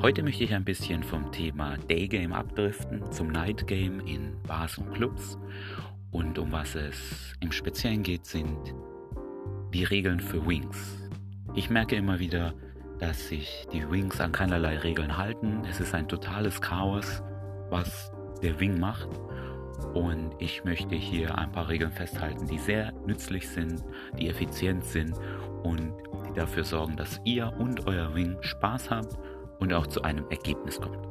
Heute möchte ich ein bisschen vom Thema Daygame abdriften zum Nightgame in Bars und Clubs. Und um was es im Speziellen geht, sind die Regeln für Wings. Ich merke immer wieder, dass sich die Wings an keinerlei Regeln halten. Es ist ein totales Chaos, was der Wing macht. Und ich möchte hier ein paar Regeln festhalten, die sehr nützlich sind, die effizient sind und die dafür sorgen, dass ihr und euer Wing Spaß habt und auch zu einem Ergebnis kommt.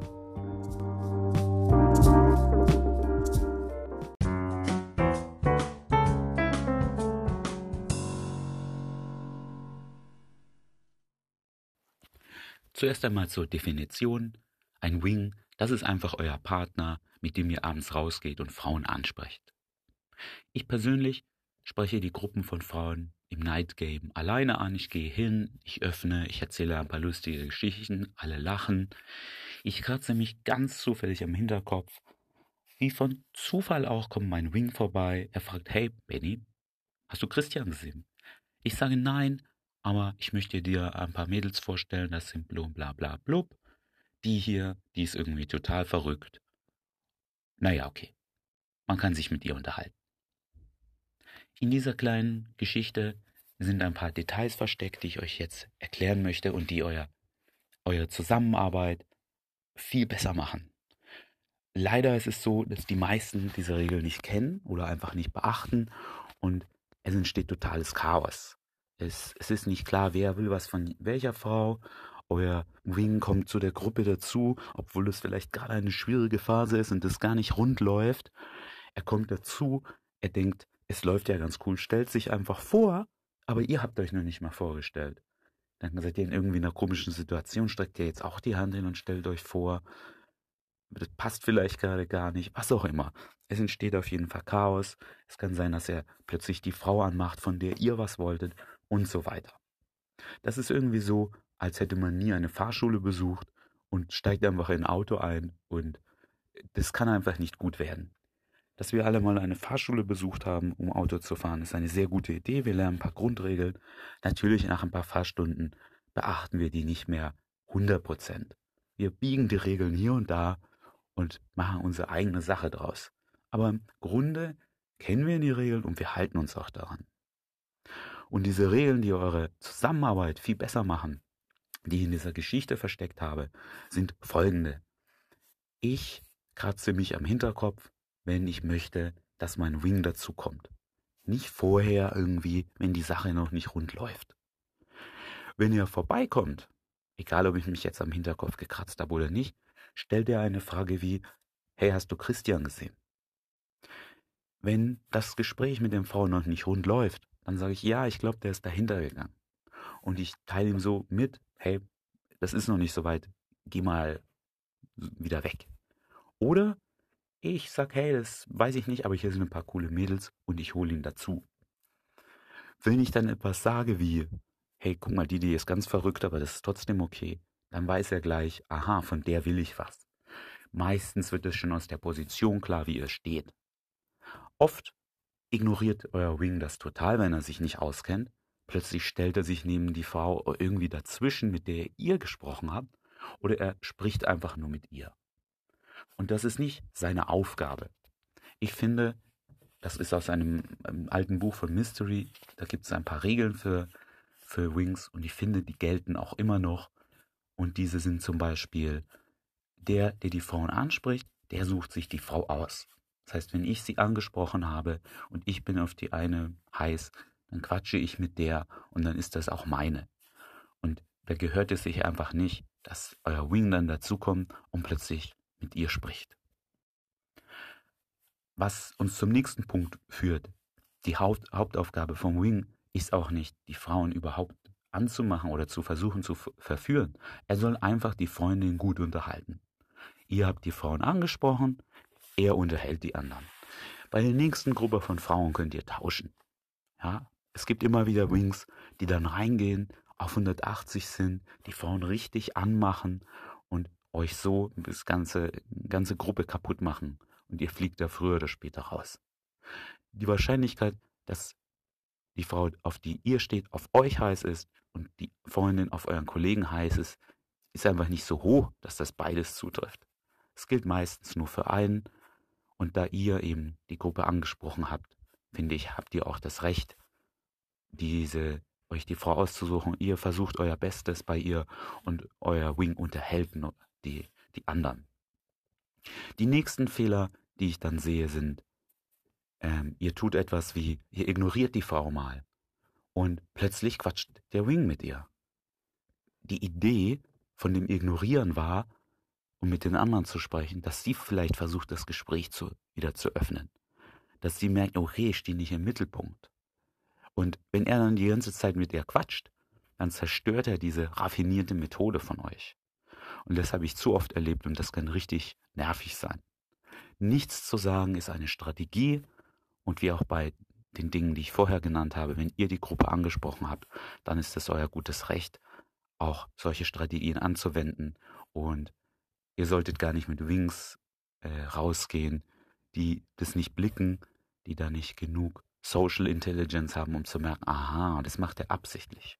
Zuerst einmal zur Definition. Ein Wing, das ist einfach euer Partner, mit dem ihr abends rausgeht und Frauen ansprecht. Ich persönlich spreche die Gruppen von Frauen im Night Game alleine an. Ich gehe hin, ich öffne, ich erzähle ein paar lustige Geschichten, alle lachen. Ich kratze mich ganz zufällig am Hinterkopf. Wie von Zufall auch kommt mein Wing vorbei. Er fragt, hey Benny, hast du Christian gesehen? Ich sage nein, aber ich möchte dir ein paar Mädels vorstellen, das sind blum bla bla blub. Die hier, die ist irgendwie total verrückt. Naja, okay. Man kann sich mit ihr unterhalten. In dieser kleinen Geschichte sind ein paar Details versteckt, die ich euch jetzt erklären möchte und die euer, eure Zusammenarbeit viel besser machen. Leider ist es so, dass die meisten diese Regel nicht kennen oder einfach nicht beachten und es entsteht totales Chaos. Es, es ist nicht klar, wer will was von welcher Frau. Euer Wing kommt zu der Gruppe dazu, obwohl es vielleicht gerade eine schwierige Phase ist und es gar nicht rund läuft. Er kommt dazu, er denkt, es läuft ja ganz cool, stellt sich einfach vor, aber ihr habt euch noch nicht mal vorgestellt. Dann seid ihr in irgendwie einer komischen Situation, streckt ihr jetzt auch die Hand hin und stellt euch vor. Das passt vielleicht gerade gar nicht, was auch immer. Es entsteht auf jeden Fall Chaos. Es kann sein, dass er plötzlich die Frau anmacht, von der ihr was wolltet und so weiter. Das ist irgendwie so, als hätte man nie eine Fahrschule besucht und steigt einfach in ein Auto ein und das kann einfach nicht gut werden dass wir alle mal eine Fahrschule besucht haben, um Auto zu fahren. Ist eine sehr gute Idee. Wir lernen ein paar Grundregeln. Natürlich nach ein paar Fahrstunden beachten wir die nicht mehr 100 Prozent. Wir biegen die Regeln hier und da und machen unsere eigene Sache draus. Aber im Grunde kennen wir die Regeln und wir halten uns auch daran. Und diese Regeln, die eure Zusammenarbeit viel besser machen, die ich in dieser Geschichte versteckt habe, sind folgende. Ich kratze mich am Hinterkopf, wenn ich möchte, dass mein Wing dazu kommt. Nicht vorher irgendwie, wenn die Sache noch nicht rund läuft. Wenn er vorbeikommt, egal ob ich mich jetzt am Hinterkopf gekratzt habe oder nicht, stellt er eine Frage wie, hey, hast du Christian gesehen? Wenn das Gespräch mit dem Frau noch nicht rund läuft, dann sage ich, ja, ich glaube, der ist dahinter gegangen. Und ich teile ihm so mit, hey, das ist noch nicht so weit, geh mal wieder weg. Oder ich sag, hey, das weiß ich nicht, aber hier sind ein paar coole Mädels und ich hole ihn dazu. Wenn ich dann etwas sage wie, hey, guck mal, die, die ist ganz verrückt, aber das ist trotzdem okay, dann weiß er gleich, aha, von der will ich was. Meistens wird es schon aus der Position klar, wie ihr steht. Oft ignoriert euer Wing das total, wenn er sich nicht auskennt. Plötzlich stellt er sich neben die Frau irgendwie dazwischen, mit der ihr gesprochen habt, oder er spricht einfach nur mit ihr. Und das ist nicht seine Aufgabe. Ich finde, das ist aus einem, einem alten Buch von Mystery, da gibt es ein paar Regeln für, für Wings und ich finde, die gelten auch immer noch. Und diese sind zum Beispiel, der, der die Frauen anspricht, der sucht sich die Frau aus. Das heißt, wenn ich sie angesprochen habe und ich bin auf die eine heiß, dann quatsche ich mit der und dann ist das auch meine. Und da gehört es sich einfach nicht, dass euer Wing dann dazukommt und plötzlich mit ihr spricht. Was uns zum nächsten Punkt führt, die Haupt Hauptaufgabe vom Wing ist auch nicht, die Frauen überhaupt anzumachen oder zu versuchen zu verführen. Er soll einfach die Freundin gut unterhalten. Ihr habt die Frauen angesprochen, er unterhält die anderen. Bei der nächsten Gruppe von Frauen könnt ihr tauschen. Ja, es gibt immer wieder Wings, die dann reingehen, auf 180 sind, die Frauen richtig anmachen und euch so das ganze, ganze Gruppe kaputt machen und ihr fliegt da früher oder später raus. Die Wahrscheinlichkeit, dass die Frau, auf die ihr steht, auf euch heiß ist und die Freundin auf euren Kollegen heiß ist, ist einfach nicht so hoch, dass das beides zutrifft. Es gilt meistens nur für einen. Und da ihr eben die Gruppe angesprochen habt, finde ich, habt ihr auch das Recht, diese, euch die Frau auszusuchen. Ihr versucht euer Bestes bei ihr und euer Wing unterhält die, die anderen. Die nächsten Fehler, die ich dann sehe, sind, ähm, ihr tut etwas wie, ihr ignoriert die Frau mal und plötzlich quatscht der Wing mit ihr. Die Idee von dem Ignorieren war, um mit den anderen zu sprechen, dass sie vielleicht versucht, das Gespräch zu, wieder zu öffnen. Dass sie merkt, okay, ich stehe nicht im Mittelpunkt. Und wenn er dann die ganze Zeit mit ihr quatscht, dann zerstört er diese raffinierte Methode von euch. Und das habe ich zu oft erlebt und das kann richtig nervig sein. Nichts zu sagen ist eine Strategie und wie auch bei den Dingen, die ich vorher genannt habe, wenn ihr die Gruppe angesprochen habt, dann ist es euer gutes Recht, auch solche Strategien anzuwenden und ihr solltet gar nicht mit Wings äh, rausgehen, die das nicht blicken, die da nicht genug Social Intelligence haben, um zu merken, aha, das macht er absichtlich.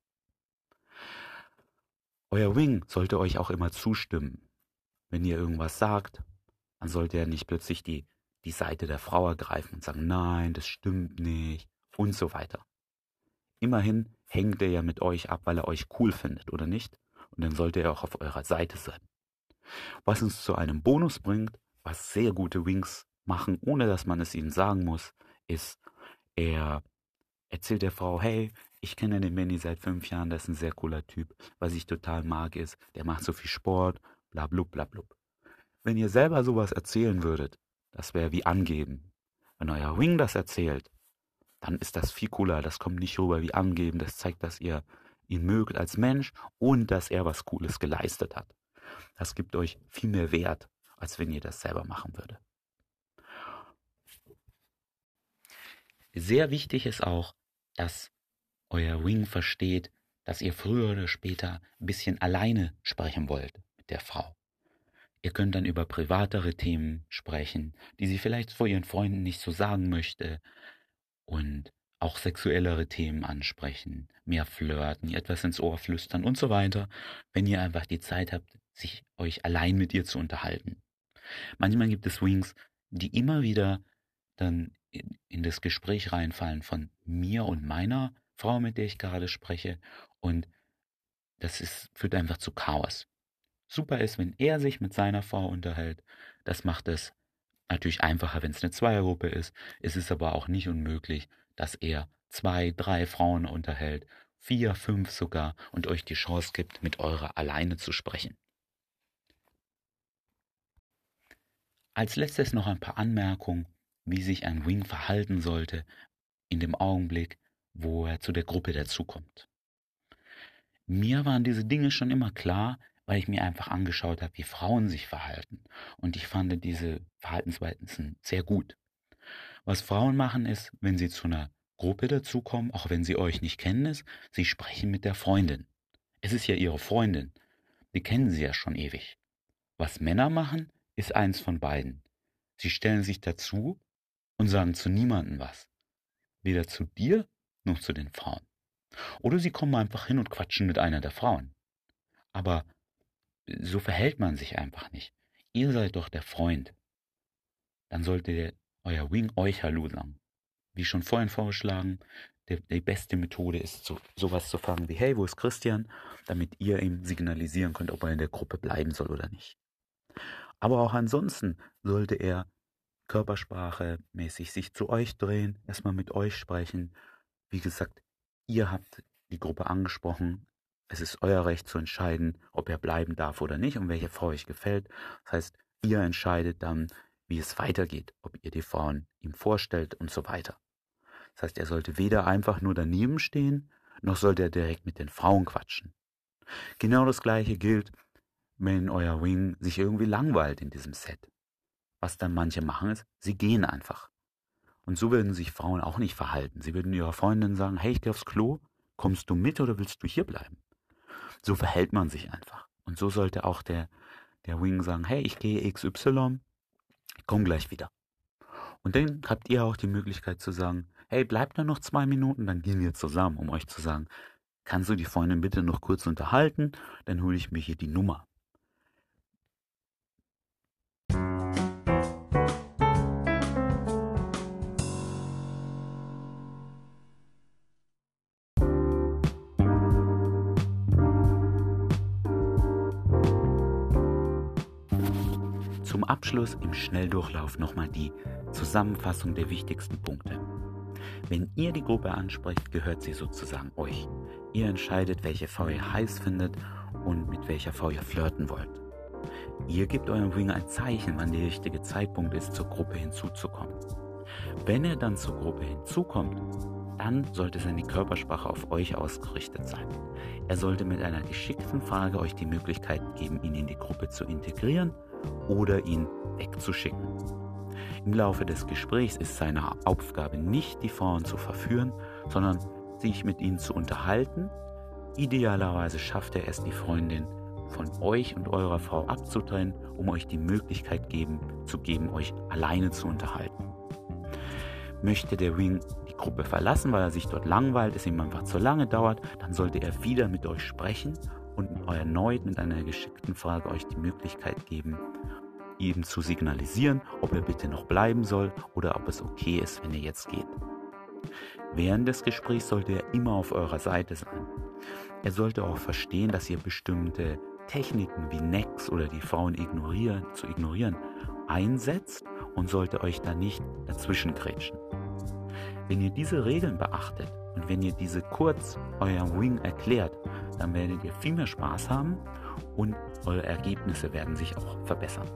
Euer Wing sollte euch auch immer zustimmen. Wenn ihr irgendwas sagt, dann sollte er nicht plötzlich die, die Seite der Frau ergreifen und sagen, nein, das stimmt nicht und so weiter. Immerhin hängt er ja mit euch ab, weil er euch cool findet, oder nicht? Und dann sollte er auch auf eurer Seite sein. Was uns zu einem Bonus bringt, was sehr gute Wings machen, ohne dass man es ihnen sagen muss, ist, er erzählt der Frau, hey, ich kenne den Manny seit fünf Jahren, das ist ein sehr cooler Typ. Was ich total mag ist, der macht so viel Sport, bla blub, bla blub. Wenn ihr selber sowas erzählen würdet, das wäre wie angeben. Wenn euer Wing das erzählt, dann ist das viel cooler. Das kommt nicht rüber wie angeben. Das zeigt, dass ihr ihn mögt als Mensch und dass er was Cooles geleistet hat. Das gibt euch viel mehr Wert, als wenn ihr das selber machen würdet. Sehr wichtig ist auch, dass euer Wing versteht, dass ihr früher oder später ein bisschen alleine sprechen wollt mit der Frau. Ihr könnt dann über privatere Themen sprechen, die sie vielleicht vor ihren Freunden nicht so sagen möchte und auch sexuellere Themen ansprechen, mehr flirten, ihr etwas ins Ohr flüstern und so weiter, wenn ihr einfach die Zeit habt, sich euch allein mit ihr zu unterhalten. Manchmal gibt es Wings, die immer wieder dann in, in das Gespräch reinfallen von mir und meiner Frau, mit der ich gerade spreche und das ist, führt einfach zu Chaos. Super ist, wenn er sich mit seiner Frau unterhält. Das macht es natürlich einfacher, wenn es eine Zweiergruppe ist. Es ist aber auch nicht unmöglich, dass er zwei, drei Frauen unterhält, vier, fünf sogar und euch die Chance gibt, mit eurer alleine zu sprechen. Als letztes noch ein paar Anmerkungen, wie sich ein Wing verhalten sollte in dem Augenblick, wo er zu der Gruppe dazukommt. Mir waren diese Dinge schon immer klar, weil ich mir einfach angeschaut habe, wie Frauen sich verhalten. Und ich fand diese Verhaltensweisen sehr gut. Was Frauen machen ist, wenn sie zu einer Gruppe dazukommen, auch wenn sie euch nicht kennen, ist, sie sprechen mit der Freundin. Es ist ja ihre Freundin. Die kennen sie ja schon ewig. Was Männer machen, ist eins von beiden. Sie stellen sich dazu und sagen zu niemandem was. Weder zu dir noch zu den Frauen. Oder sie kommen einfach hin und quatschen mit einer der Frauen. Aber so verhält man sich einfach nicht. Ihr seid doch der Freund. Dann sollte euer Wing euch Hallo sagen. Wie schon vorhin vorgeschlagen, die, die beste Methode ist, so, sowas zu fragen wie, hey, wo ist Christian? Damit ihr ihm signalisieren könnt, ob er in der Gruppe bleiben soll oder nicht. Aber auch ansonsten sollte er Körpersprache mäßig sich zu euch drehen, erstmal mit euch sprechen. Wie gesagt, ihr habt die Gruppe angesprochen, es ist euer Recht zu entscheiden, ob er bleiben darf oder nicht und welche Frau euch gefällt. Das heißt, ihr entscheidet dann, wie es weitergeht, ob ihr die Frauen ihm vorstellt und so weiter. Das heißt, er sollte weder einfach nur daneben stehen, noch sollte er direkt mit den Frauen quatschen. Genau das gleiche gilt, wenn euer Wing sich irgendwie langweilt in diesem Set. Was dann manche machen ist, sie gehen einfach. Und so würden sich Frauen auch nicht verhalten. Sie würden ihrer Freundin sagen, hey, ich gehe aufs Klo, kommst du mit oder willst du hier bleiben? So verhält man sich einfach. Und so sollte auch der, der Wing sagen, hey, ich gehe XY, ich komme gleich wieder. Und dann habt ihr auch die Möglichkeit zu sagen, hey, bleibt da noch zwei Minuten, dann gehen wir zusammen, um euch zu sagen, kannst du die Freundin bitte noch kurz unterhalten, dann hole ich mir hier die Nummer. Abschluss im Schnelldurchlauf nochmal die Zusammenfassung der wichtigsten Punkte. Wenn ihr die Gruppe ansprecht, gehört sie sozusagen euch. Ihr entscheidet, welche Frau ihr heiß findet und mit welcher Frau ihr flirten wollt. Ihr gebt eurem Wing ein Zeichen, wann der richtige Zeitpunkt ist, zur Gruppe hinzuzukommen. Wenn er dann zur Gruppe hinzukommt, dann sollte seine Körpersprache auf euch ausgerichtet sein. Er sollte mit einer geschickten Frage euch die Möglichkeit geben, ihn in die Gruppe zu integrieren oder ihn wegzuschicken. Im Laufe des Gesprächs ist seine Aufgabe nicht, die Frauen zu verführen, sondern sich mit ihnen zu unterhalten. Idealerweise schafft er es, die Freundin von euch und eurer Frau abzutrennen, um euch die Möglichkeit geben, zu geben, euch alleine zu unterhalten. Möchte der Wing die Gruppe verlassen, weil er sich dort langweilt, es ihm einfach zu lange dauert, dann sollte er wieder mit euch sprechen und erneut mit einer geschickten Frage euch die Möglichkeit geben, ihm zu signalisieren, ob er bitte noch bleiben soll oder ob es okay ist, wenn er jetzt geht. Während des Gesprächs sollte er immer auf eurer Seite sein. Er sollte auch verstehen, dass ihr bestimmte Techniken wie Necks oder die Frauen ignorieren, zu ignorieren einsetzt und sollte euch da nicht dazwischen grätschen. Wenn ihr diese Regeln beachtet und wenn ihr diese kurz euer Wing erklärt, dann werdet ihr viel mehr Spaß haben und eure Ergebnisse werden sich auch verbessern.